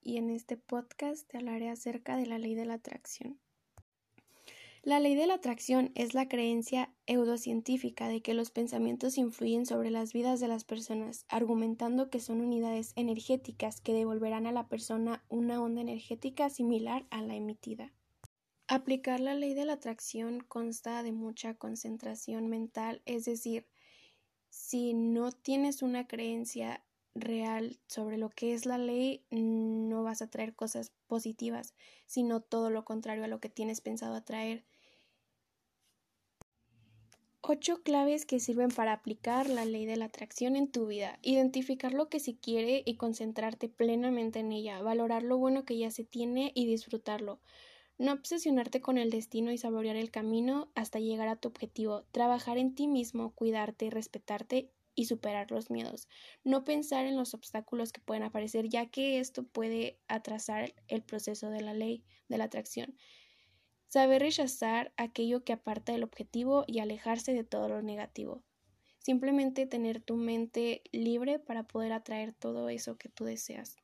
y en este podcast te hablaré acerca de la ley de la atracción. La ley de la atracción es la creencia eudocientífica de que los pensamientos influyen sobre las vidas de las personas, argumentando que son unidades energéticas que devolverán a la persona una onda energética similar a la emitida. Aplicar la ley de la atracción consta de mucha concentración mental, es decir, si no tienes una creencia real sobre lo que es la ley, no vas a traer cosas positivas, sino todo lo contrario a lo que tienes pensado atraer. Ocho claves que sirven para aplicar la ley de la atracción en tu vida. Identificar lo que se quiere y concentrarte plenamente en ella. Valorar lo bueno que ya se tiene y disfrutarlo. No obsesionarte con el destino y saborear el camino hasta llegar a tu objetivo. Trabajar en ti mismo, cuidarte, respetarte y superar los miedos. No pensar en los obstáculos que pueden aparecer, ya que esto puede atrasar el proceso de la ley de la atracción. Saber rechazar aquello que aparta del objetivo y alejarse de todo lo negativo. Simplemente tener tu mente libre para poder atraer todo eso que tú deseas.